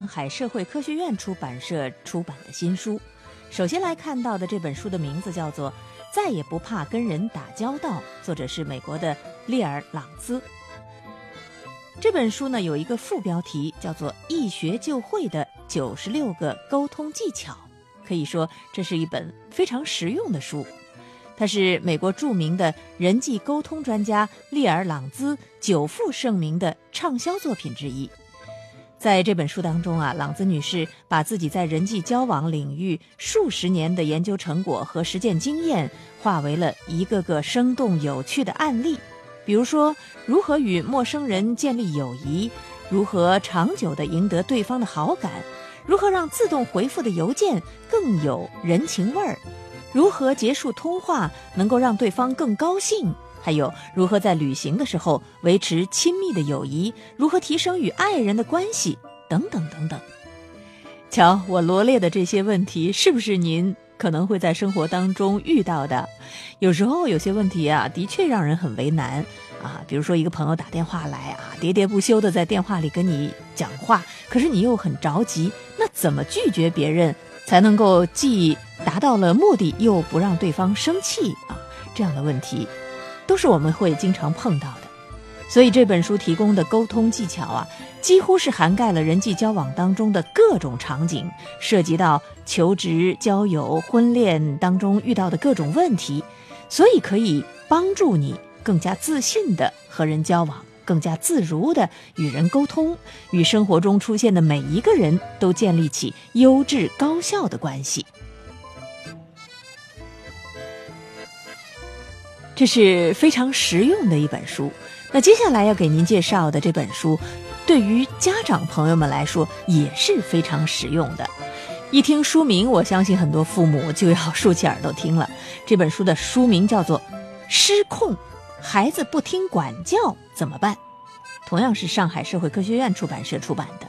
上海社会科学院出版社出版的新书。首先来看到的这本书的名字叫做《再也不怕跟人打交道》，作者是美国的列尔·朗兹。这本书呢有一个副标题叫做“一学就会的九十六个沟通技巧”，可以说这是一本非常实用的书。它是美国著名的人际沟通专家列尔·朗兹久负盛名的畅销作品之一。在这本书当中啊，朗兹女士把自己在人际交往领域数十年的研究成果和实践经验，化为了一个个生动有趣的案例。比如说，如何与陌生人建立友谊，如何长久地赢得对方的好感，如何让自动回复的邮件更有人情味儿，如何结束通话能够让对方更高兴。还有如何在旅行的时候维持亲密的友谊，如何提升与爱人的关系，等等等等。瞧，我罗列的这些问题，是不是您可能会在生活当中遇到的？有时候有些问题啊，的确让人很为难啊。比如说，一个朋友打电话来啊，喋喋不休的在电话里跟你讲话，可是你又很着急，那怎么拒绝别人才能够既达到了目的，又不让对方生气啊？这样的问题。都是我们会经常碰到的，所以这本书提供的沟通技巧啊，几乎是涵盖了人际交往当中的各种场景，涉及到求职、交友、婚恋当中遇到的各种问题，所以可以帮助你更加自信的和人交往，更加自如的与人沟通，与生活中出现的每一个人都建立起优质高效的关系。这是非常实用的一本书。那接下来要给您介绍的这本书，对于家长朋友们来说也是非常实用的。一听书名，我相信很多父母就要竖起耳朵听了。这本书的书名叫做《失控，孩子不听管教怎么办》，同样是上海社会科学院出版社出版的。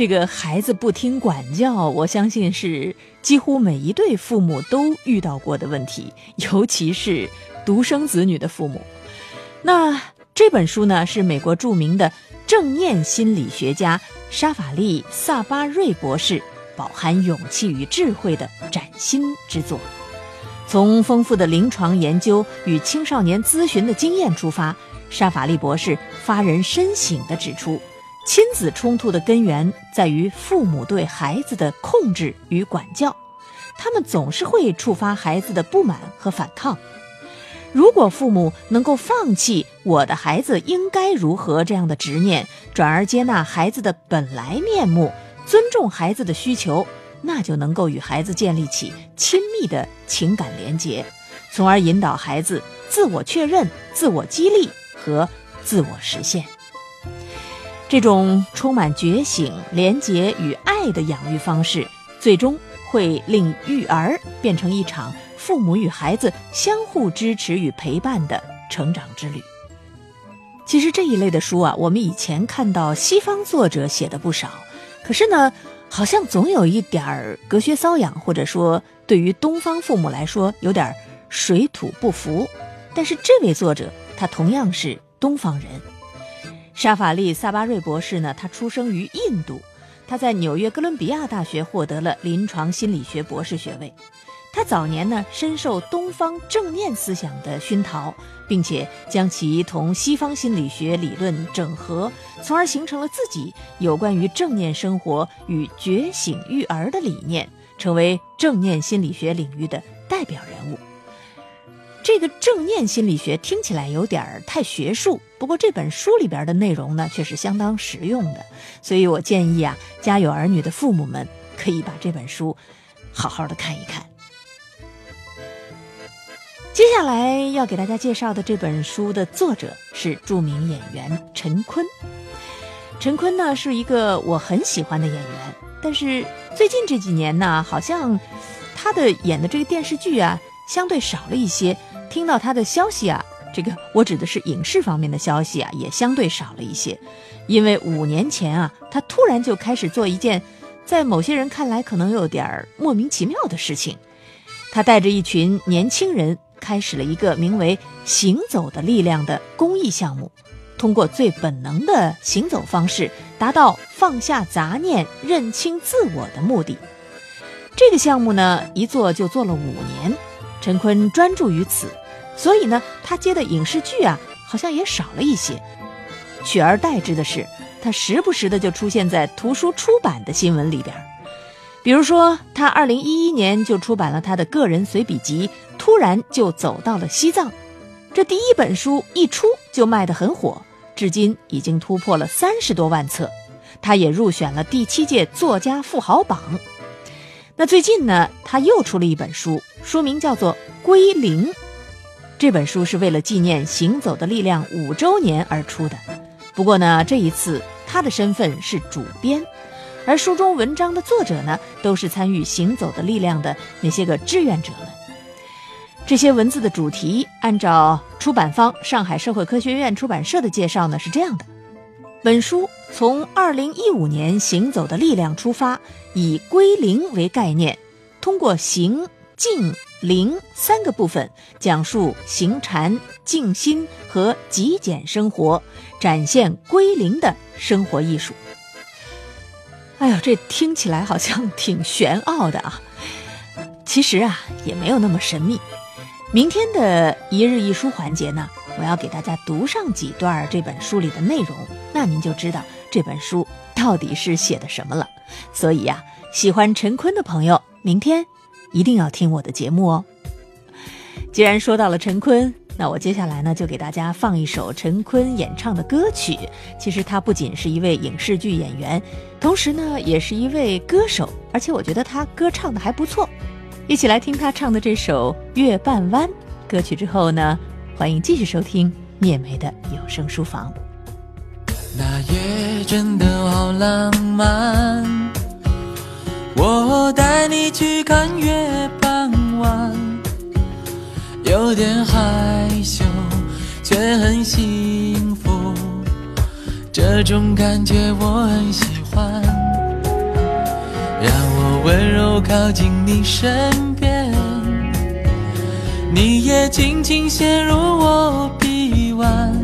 这个孩子不听管教，我相信是几乎每一对父母都遇到过的问题，尤其是独生子女的父母。那这本书呢，是美国著名的正念心理学家沙法利·萨巴瑞博士饱含勇气与智慧的崭新之作。从丰富的临床研究与青少年咨询的经验出发，沙法利博士发人深省地指出。亲子冲突的根源在于父母对孩子的控制与管教，他们总是会触发孩子的不满和反抗。如果父母能够放弃“我的孩子应该如何”这样的执念，转而接纳孩子的本来面目，尊重孩子的需求，那就能够与孩子建立起亲密的情感连结，从而引导孩子自我确认、自我激励和自我实现。这种充满觉醒、廉洁与爱的养育方式，最终会令育儿变成一场父母与孩子相互支持与陪伴的成长之旅。其实这一类的书啊，我们以前看到西方作者写的不少，可是呢，好像总有一点儿隔靴搔痒，或者说对于东方父母来说有点水土不服。但是这位作者，他同样是东方人。沙法利·萨巴瑞博士呢？他出生于印度，他在纽约哥伦比亚大学获得了临床心理学博士学位。他早年呢深受东方正念思想的熏陶，并且将其同西方心理学理论整合，从而形成了自己有关于正念生活与觉醒育儿的理念，成为正念心理学领域的代表人物。这个正念心理学听起来有点儿太学术，不过这本书里边的内容呢却是相当实用的，所以我建议啊，家有儿女的父母们可以把这本书好好的看一看。接下来要给大家介绍的这本书的作者是著名演员陈坤。陈坤呢是一个我很喜欢的演员，但是最近这几年呢，好像他的演的这个电视剧啊相对少了一些。听到他的消息啊，这个我指的是影视方面的消息啊，也相对少了一些，因为五年前啊，他突然就开始做一件，在某些人看来可能有点莫名其妙的事情，他带着一群年轻人开始了一个名为“行走的力量”的公益项目，通过最本能的行走方式，达到放下杂念、认清自我的目的。这个项目呢，一做就做了五年，陈坤专注于此，所以呢，他接的影视剧啊，好像也少了一些。取而代之的是，他时不时的就出现在图书出版的新闻里边。比如说，他二零一一年就出版了他的个人随笔集《突然就走到了西藏》，这第一本书一出就卖得很火，至今已经突破了三十多万册。他也入选了第七届作家富豪榜。那最近呢，他又出了一本书，书名叫做《归零》。这本书是为了纪念《行走的力量》五周年而出的。不过呢，这一次他的身份是主编。而书中文章的作者呢，都是参与行走的力量的那些个志愿者们。这些文字的主题，按照出版方上海社会科学院出版社的介绍呢，是这样的：本书从2015年行走的力量出发，以归零为概念，通过行、静、灵三个部分，讲述行禅、静心和极简生活，展现归零的生活艺术。哎呦，这听起来好像挺玄奥的啊！其实啊，也没有那么神秘。明天的一日一书环节呢，我要给大家读上几段这本书里的内容，那您就知道这本书到底是写的什么了。所以呀，喜欢陈坤的朋友，明天一定要听我的节目哦。既然说到了陈坤。那我接下来呢，就给大家放一首陈坤演唱的歌曲。其实他不仅是一位影视剧演员，同时呢，也是一位歌手，而且我觉得他歌唱的还不错。一起来听他唱的这首《月半弯》歌曲之后呢，欢迎继续收听聂梅的有声书房。那夜真的好浪漫，我带你去看月半弯。有点害羞，却很幸福，这种感觉我很喜欢。让我温柔靠近你身边，你也轻轻陷入我臂弯，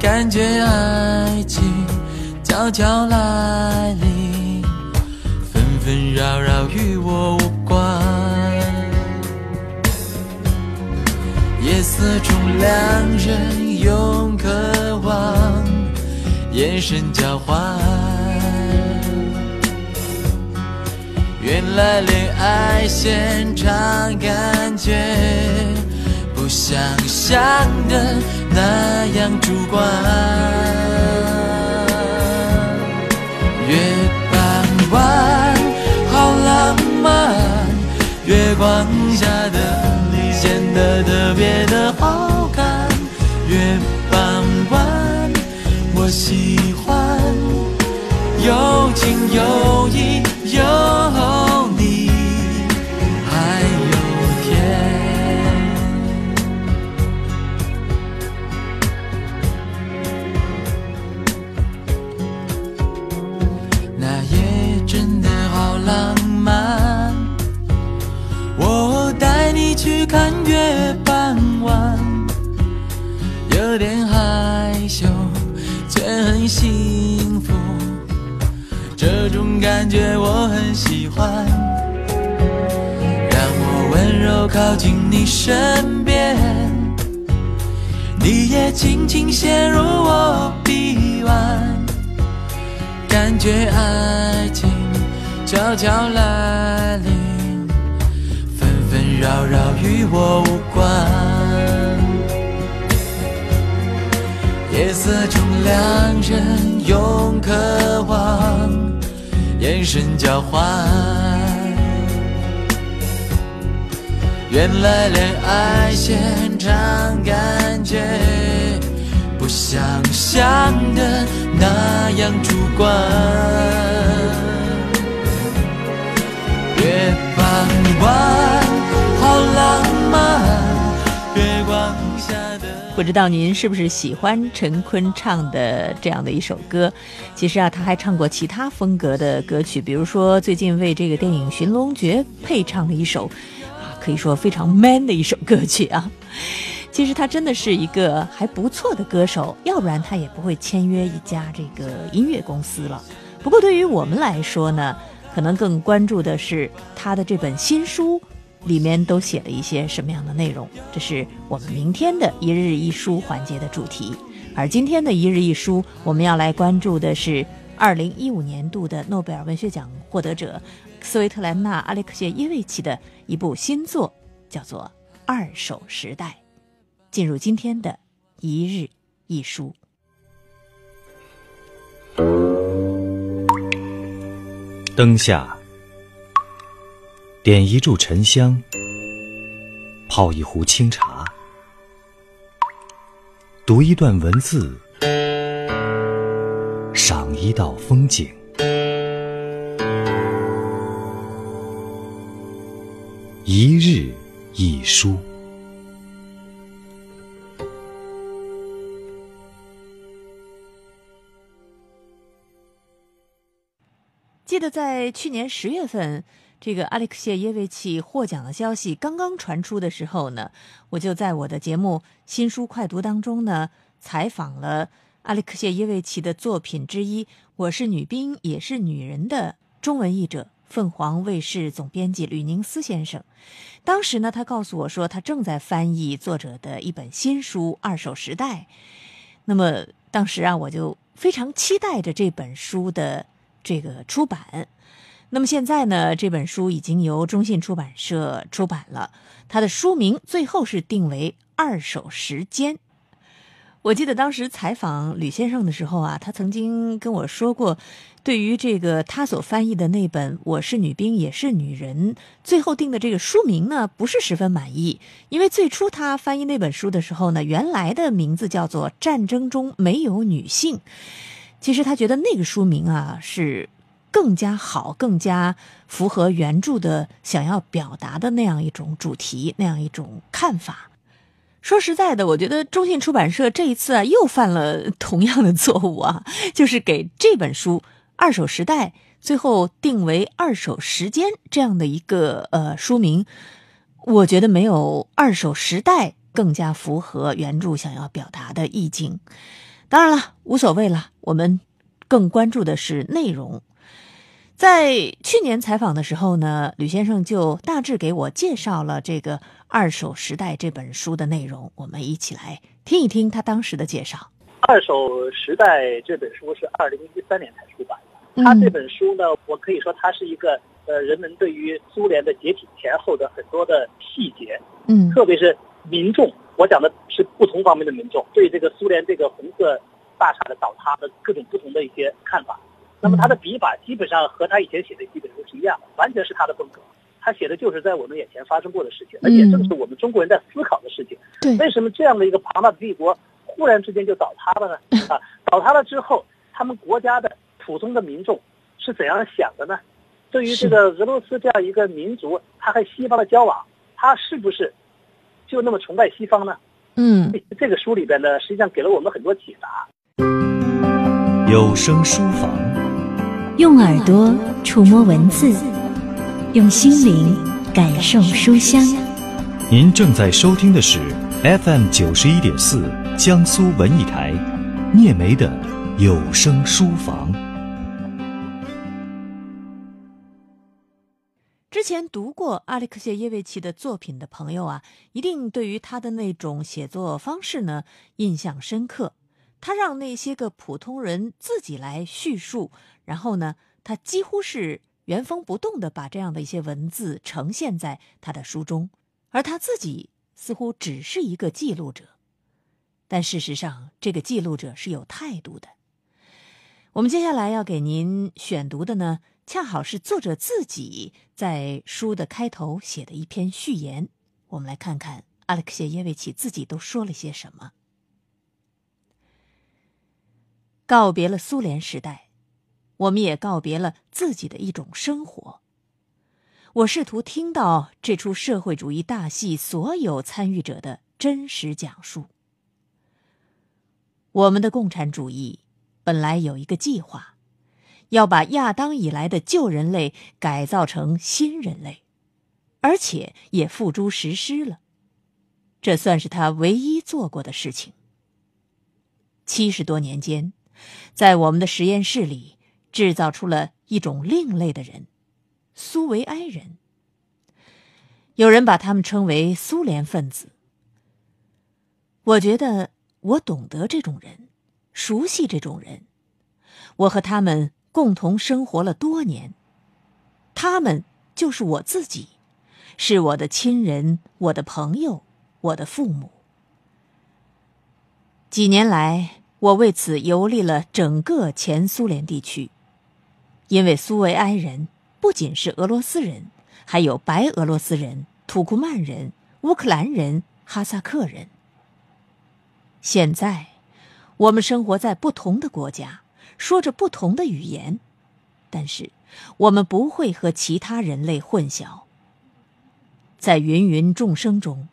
感觉爱情悄悄来临，纷纷扰扰与我无关。夜色中，两人用渴望眼神交换。原来恋爱现场感觉不像想的那样主观。月半弯，好浪漫，月光下的你。显得特别的好看，月半弯，我喜欢，有情有义有感觉我很喜欢。让我温柔靠近你身边，你也轻轻陷入我臂弯，感觉爱情悄悄来临。纷纷扰扰与我无关，夜色中两人用渴望眼神交换。原来恋爱现场感觉不想象的那样主观。月半弯。不知道您是不是喜欢陈坤唱的这样的一首歌？其实啊，他还唱过其他风格的歌曲，比如说最近为这个电影《寻龙诀》配唱了一首，啊，可以说非常 man 的一首歌曲啊。其实他真的是一个还不错的歌手，要不然他也不会签约一家这个音乐公司了。不过对于我们来说呢，可能更关注的是他的这本新书里面都写了一些什么样的内容。这是我们明天的一日一书环节的主题。而今天的一日一书，我们要来关注的是二零一五年度的诺贝尔文学奖获得者斯维特兰娜·阿列克谢耶维奇的一部新作，叫做《二手时代》。进入今天的一日一书。灯下，点一炷沉香，泡一壶清茶，读一段文字，赏一道风景。一日一书。记得在去年十月份，这个阿列克谢耶维奇获奖的消息刚刚传出的时候呢，我就在我的节目《新书快读》当中呢，采访了阿列克谢耶维奇的作品之一《我是女兵也是女人》的中文译者，凤凰卫视总编辑吕宁思先生。当时呢，他告诉我说，他正在翻译作者的一本新书《二手时代》。那么当时啊，我就非常期待着这本书的。这个出版，那么现在呢？这本书已经由中信出版社出版了。它的书名最后是定为《二手时间》。我记得当时采访吕先生的时候啊，他曾经跟我说过，对于这个他所翻译的那本《我是女兵也是女人》，最后定的这个书名呢，不是十分满意。因为最初他翻译那本书的时候呢，原来的名字叫做《战争中没有女性》。其实他觉得那个书名啊是更加好、更加符合原著的想要表达的那样一种主题、那样一种看法。说实在的，我觉得中信出版社这一次啊又犯了同样的错误啊，就是给这本书《二手时代》最后定为《二手时间》这样的一个呃书名，我觉得没有《二手时代》更加符合原著想要表达的意境。当然了，无所谓了。我们更关注的是内容。在去年采访的时候呢，吕先生就大致给我介绍了这个《二手时代》这本书的内容。我们一起来听一听他当时的介绍。《二手时代》这本书是二零一三年才出版的。他这本书呢，我可以说它是一个呃，人们对于苏联的解体前后的很多的细节，嗯，特别是民众。我讲的是不同方面的民众对这个苏联这个红色大厦的倒塌的各种不同的一些看法。那么他的笔法基本上和他以前写的基本都是一样的，完全是他的风格。他写的就是在我们眼前发生过的事情，而且正是我们中国人在思考的事情。对，为什么这样的一个庞大的帝国忽然之间就倒塌了呢？啊，倒塌了之后，他们国家的普通的民众是怎样想的呢？对于这个俄罗斯这样一个民族，他和西方的交往，他是不是？就那么崇拜西方呢？嗯，这个书里边呢，实际上给了我们很多启发。有声书房，用耳朵触摸文字，用心灵感受书香。您正在收听的是 FM 九十一点四江苏文艺台聂梅的有声书房。之前读过阿列克谢耶维奇的作品的朋友啊，一定对于他的那种写作方式呢印象深刻。他让那些个普通人自己来叙述，然后呢，他几乎是原封不动的把这样的一些文字呈现在他的书中，而他自己似乎只是一个记录者。但事实上，这个记录者是有态度的。我们接下来要给您选读的呢。恰好是作者自己在书的开头写的一篇序言，我们来看看阿列克谢耶维奇自己都说了些什么。告别了苏联时代，我们也告别了自己的一种生活。我试图听到这出社会主义大戏所有参与者的真实讲述。我们的共产主义本来有一个计划。要把亚当以来的旧人类改造成新人类，而且也付诸实施了。这算是他唯一做过的事情。七十多年间，在我们的实验室里制造出了一种另类的人——苏维埃人。有人把他们称为苏联分子。我觉得我懂得这种人，熟悉这种人。我和他们共同生活了多年，他们就是我自己，是我的亲人、我的朋友、我的父母。几年来，我为此游历了整个前苏联地区，因为苏维埃人不仅是俄罗斯人。还有白俄罗斯人、土库曼人、乌克兰人、哈萨克人。现在，我们生活在不同的国家，说着不同的语言，但是我们不会和其他人类混淆。在芸芸众生中，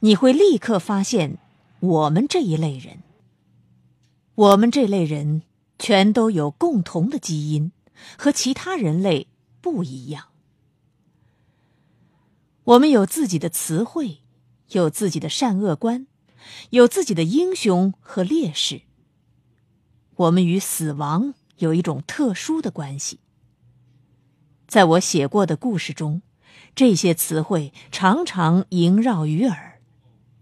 你会立刻发现我们这一类人。我们这类人全都有共同的基因，和其他人类不一样。我们有自己的词汇，有自己的善恶观，有自己的英雄和烈士。我们与死亡有一种特殊的关系。在我写过的故事中，这些词汇常常萦绕于耳：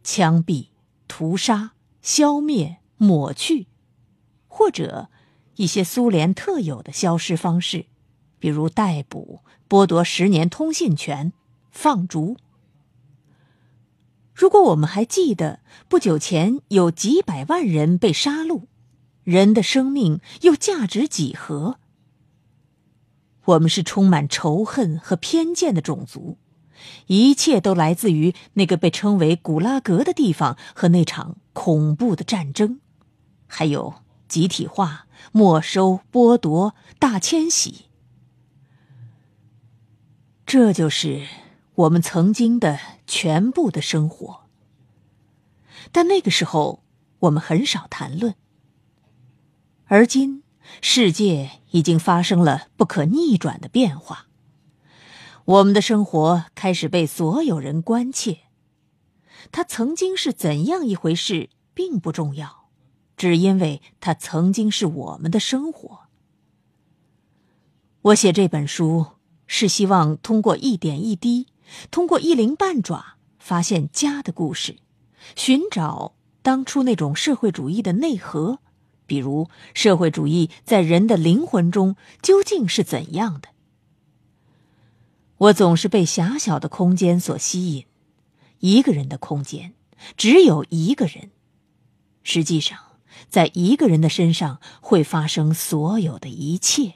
枪毙、屠杀、消灭、抹去，或者一些苏联特有的消失方式，比如逮捕、剥夺十年通信权。放逐。如果我们还记得不久前有几百万人被杀戮，人的生命又价值几何？我们是充满仇恨和偏见的种族，一切都来自于那个被称为古拉格的地方和那场恐怖的战争，还有集体化、没收、剥夺、大迁徙。这就是。我们曾经的全部的生活，但那个时候我们很少谈论。而今，世界已经发生了不可逆转的变化，我们的生活开始被所有人关切。它曾经是怎样一回事，并不重要，只因为它曾经是我们的生活。我写这本书，是希望通过一点一滴。通过一鳞半爪发现家的故事，寻找当初那种社会主义的内核，比如社会主义在人的灵魂中究竟是怎样的。我总是被狭小的空间所吸引，一个人的空间，只有一个人。实际上，在一个人的身上会发生所有的一切。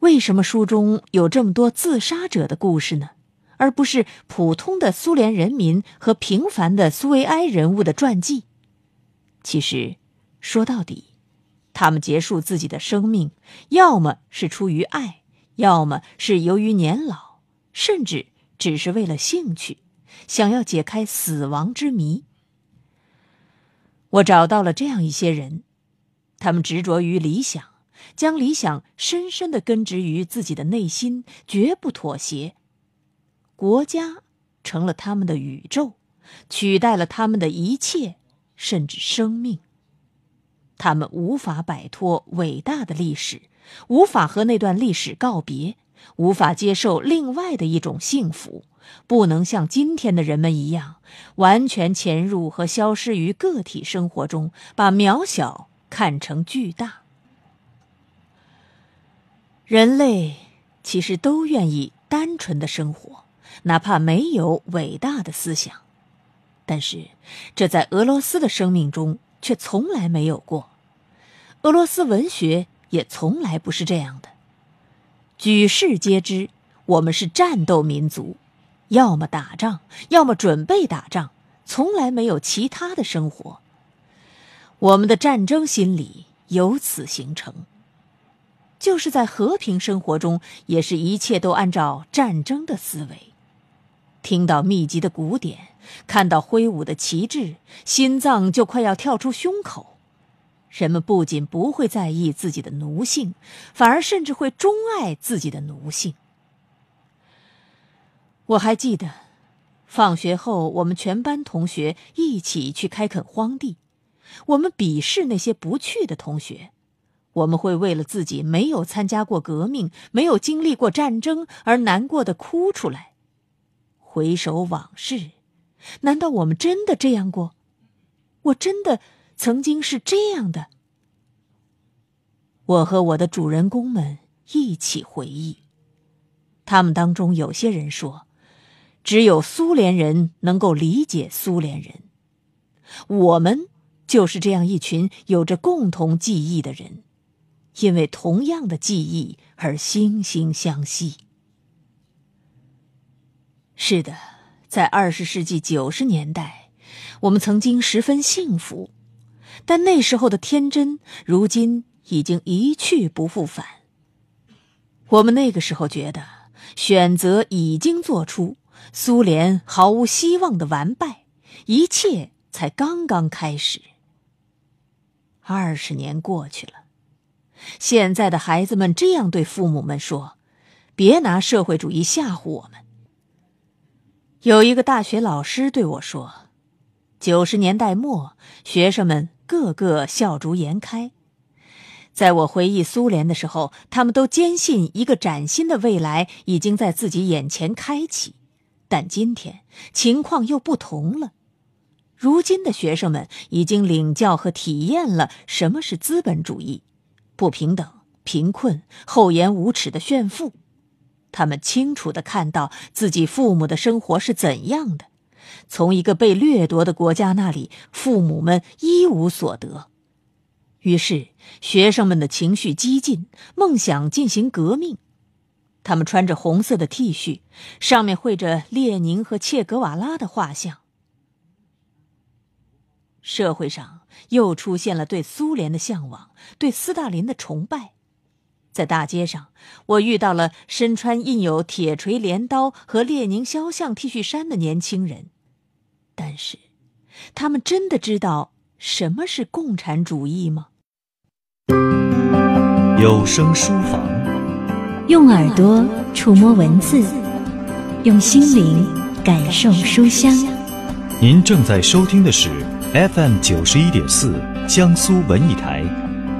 为什么书中有这么多自杀者的故事呢？而不是普通的苏联人民和平凡的苏维埃人物的传记？其实，说到底，他们结束自己的生命，要么是出于爱，要么是由于年老，甚至只是为了兴趣，想要解开死亡之谜。我找到了这样一些人，他们执着于理想。将理想深深的根植于自己的内心，绝不妥协。国家成了他们的宇宙，取代了他们的一切，甚至生命。他们无法摆脱伟大的历史，无法和那段历史告别，无法接受另外的一种幸福，不能像今天的人们一样，完全潜入和消失于个体生活中，把渺小看成巨大。人类其实都愿意单纯的生活，哪怕没有伟大的思想。但是，这在俄罗斯的生命中却从来没有过。俄罗斯文学也从来不是这样的。举世皆知，我们是战斗民族，要么打仗，要么准备打仗，从来没有其他的生活。我们的战争心理由此形成。就是在和平生活中，也是一切都按照战争的思维。听到密集的鼓点，看到挥舞的旗帜，心脏就快要跳出胸口。人们不仅不会在意自己的奴性，反而甚至会钟爱自己的奴性。我还记得，放学后，我们全班同学一起去开垦荒地。我们鄙视那些不去的同学。我们会为了自己没有参加过革命、没有经历过战争而难过的哭出来。回首往事，难道我们真的这样过？我真的曾经是这样的。我和我的主人公们一起回忆，他们当中有些人说，只有苏联人能够理解苏联人。我们就是这样一群有着共同记忆的人。因为同样的记忆而惺惺相惜。是的，在二十世纪九十年代，我们曾经十分幸福，但那时候的天真，如今已经一去不复返。我们那个时候觉得选择已经做出，苏联毫无希望的完败，一切才刚刚开始。二十年过去了。现在的孩子们这样对父母们说：“别拿社会主义吓唬我们。”有一个大学老师对我说：“九十年代末，学生们个个笑逐颜开。在我回忆苏联的时候，他们都坚信一个崭新的未来已经在自己眼前开启。但今天情况又不同了。如今的学生们已经领教和体验了什么是资本主义。”不平等、贫困、厚颜无耻的炫富，他们清楚的看到自己父母的生活是怎样的。从一个被掠夺的国家那里，父母们一无所得。于是，学生们的情绪激进，梦想进行革命。他们穿着红色的 T 恤，上面绘着列宁和切格瓦拉的画像。社会上又出现了对苏联的向往，对斯大林的崇拜。在大街上，我遇到了身穿印有铁锤镰刀和列宁肖像 T 恤衫的年轻人，但是，他们真的知道什么是共产主义吗？有声书房，用耳朵触摸文字，用心灵感受书香。您正在收听的是。FM 九十一点四，江苏文艺台，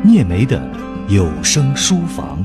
聂梅的有声书房。